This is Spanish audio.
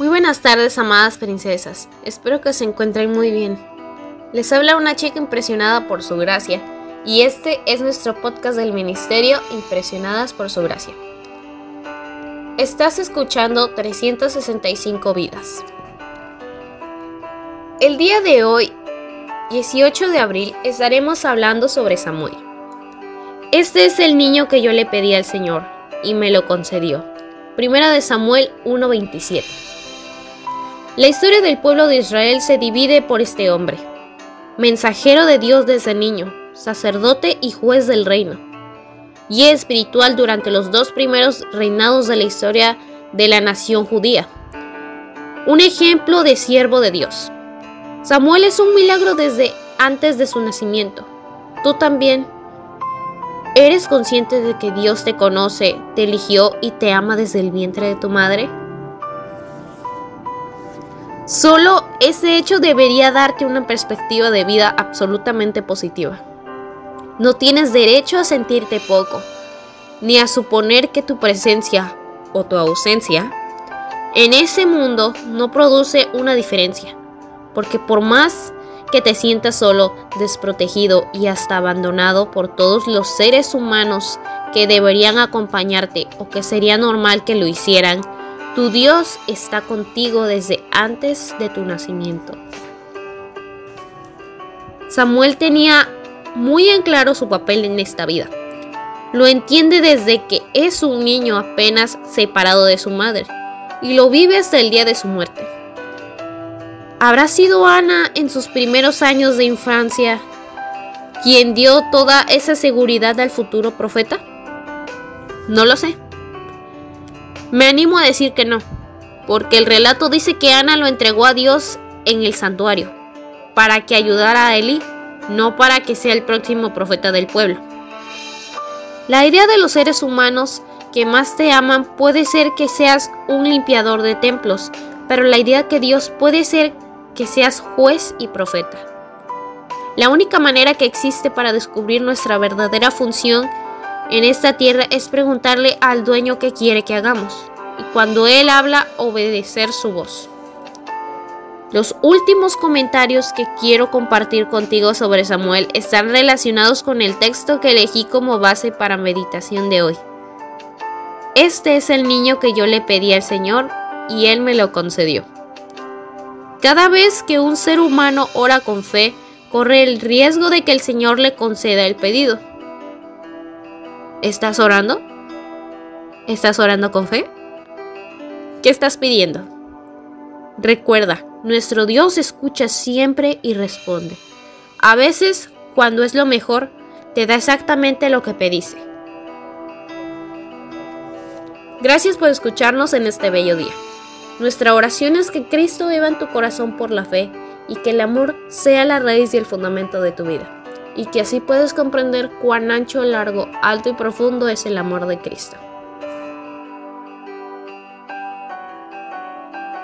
Muy buenas tardes, amadas princesas. Espero que se encuentren muy bien. Les habla una chica impresionada por su gracia, y este es nuestro podcast del Ministerio Impresionadas por su gracia. Estás escuchando 365 vidas. El día de hoy, 18 de abril, estaremos hablando sobre Samuel. Este es el niño que yo le pedí al Señor, y me lo concedió. Primera de Samuel 1:27. La historia del pueblo de Israel se divide por este hombre, mensajero de Dios desde niño, sacerdote y juez del reino, y espiritual durante los dos primeros reinados de la historia de la nación judía. Un ejemplo de siervo de Dios. Samuel es un milagro desde antes de su nacimiento. Tú también ¿Eres consciente de que Dios te conoce, te eligió y te ama desde el vientre de tu madre? Solo ese hecho debería darte una perspectiva de vida absolutamente positiva. No tienes derecho a sentirte poco, ni a suponer que tu presencia o tu ausencia en ese mundo no produce una diferencia, porque por más que te sientas solo, desprotegido y hasta abandonado por todos los seres humanos que deberían acompañarte o que sería normal que lo hicieran, tu Dios está contigo desde antes de tu nacimiento. Samuel tenía muy en claro su papel en esta vida. Lo entiende desde que es un niño apenas separado de su madre y lo vive hasta el día de su muerte. ¿Habrá sido Ana en sus primeros años de infancia quien dio toda esa seguridad al futuro profeta? No lo sé. Me animo a decir que no, porque el relato dice que Ana lo entregó a Dios en el santuario, para que ayudara a Eli, no para que sea el próximo profeta del pueblo. La idea de los seres humanos que más te aman puede ser que seas un limpiador de templos, pero la idea que Dios puede ser que seas juez y profeta. La única manera que existe para descubrir nuestra verdadera función en esta tierra es preguntarle al dueño qué quiere que hagamos y cuando Él habla obedecer su voz. Los últimos comentarios que quiero compartir contigo sobre Samuel están relacionados con el texto que elegí como base para meditación de hoy. Este es el niño que yo le pedí al Señor y Él me lo concedió. Cada vez que un ser humano ora con fe, corre el riesgo de que el Señor le conceda el pedido. ¿Estás orando? ¿Estás orando con fe? ¿Qué estás pidiendo? Recuerda, nuestro Dios escucha siempre y responde. A veces, cuando es lo mejor, te da exactamente lo que pediste. Gracias por escucharnos en este bello día. Nuestra oración es que Cristo viva en tu corazón por la fe y que el amor sea la raíz y el fundamento de tu vida, y que así puedas comprender cuán ancho, largo, alto y profundo es el amor de Cristo.